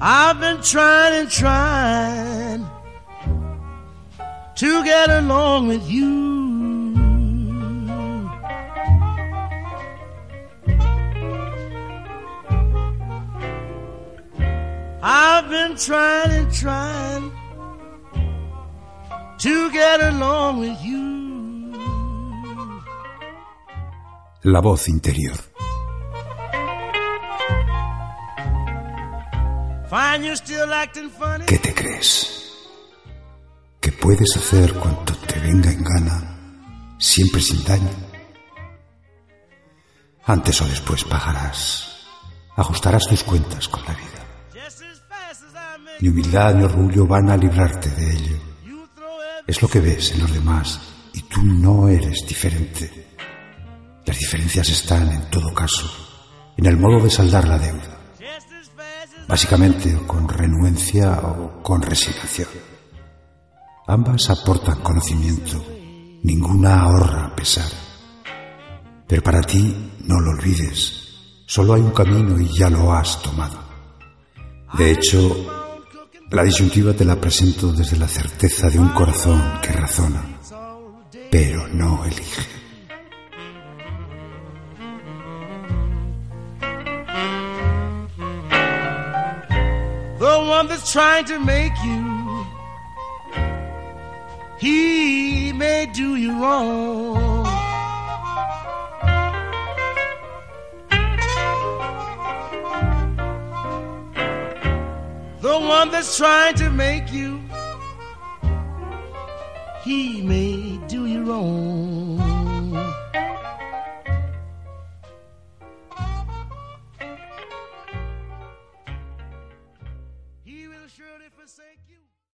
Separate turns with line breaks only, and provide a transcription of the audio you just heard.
I've been trying and trying to get along with you. I've been trying and trying to get along with you.
La voz interior. ¿Qué te crees? ¿Que puedes hacer cuanto te venga en gana, siempre sin daño? Antes o después pagarás, ajustarás tus cuentas con la vida. Ni humildad ni orgullo van a librarte de ello. Es lo que ves en los demás y tú no eres diferente. Las diferencias están, en todo caso, en el modo de saldar la deuda. Básicamente con renuencia o con resignación. Ambas aportan conocimiento, ninguna ahorra pesar. Pero para ti, no lo olvides, solo hay un camino y ya lo has tomado. De hecho, la disyuntiva te la presento desde la certeza de un corazón que razona, pero no elige.
The one that's trying to make you. He may do you wrong. The one that's trying to make you. He may do you wrong. forsaken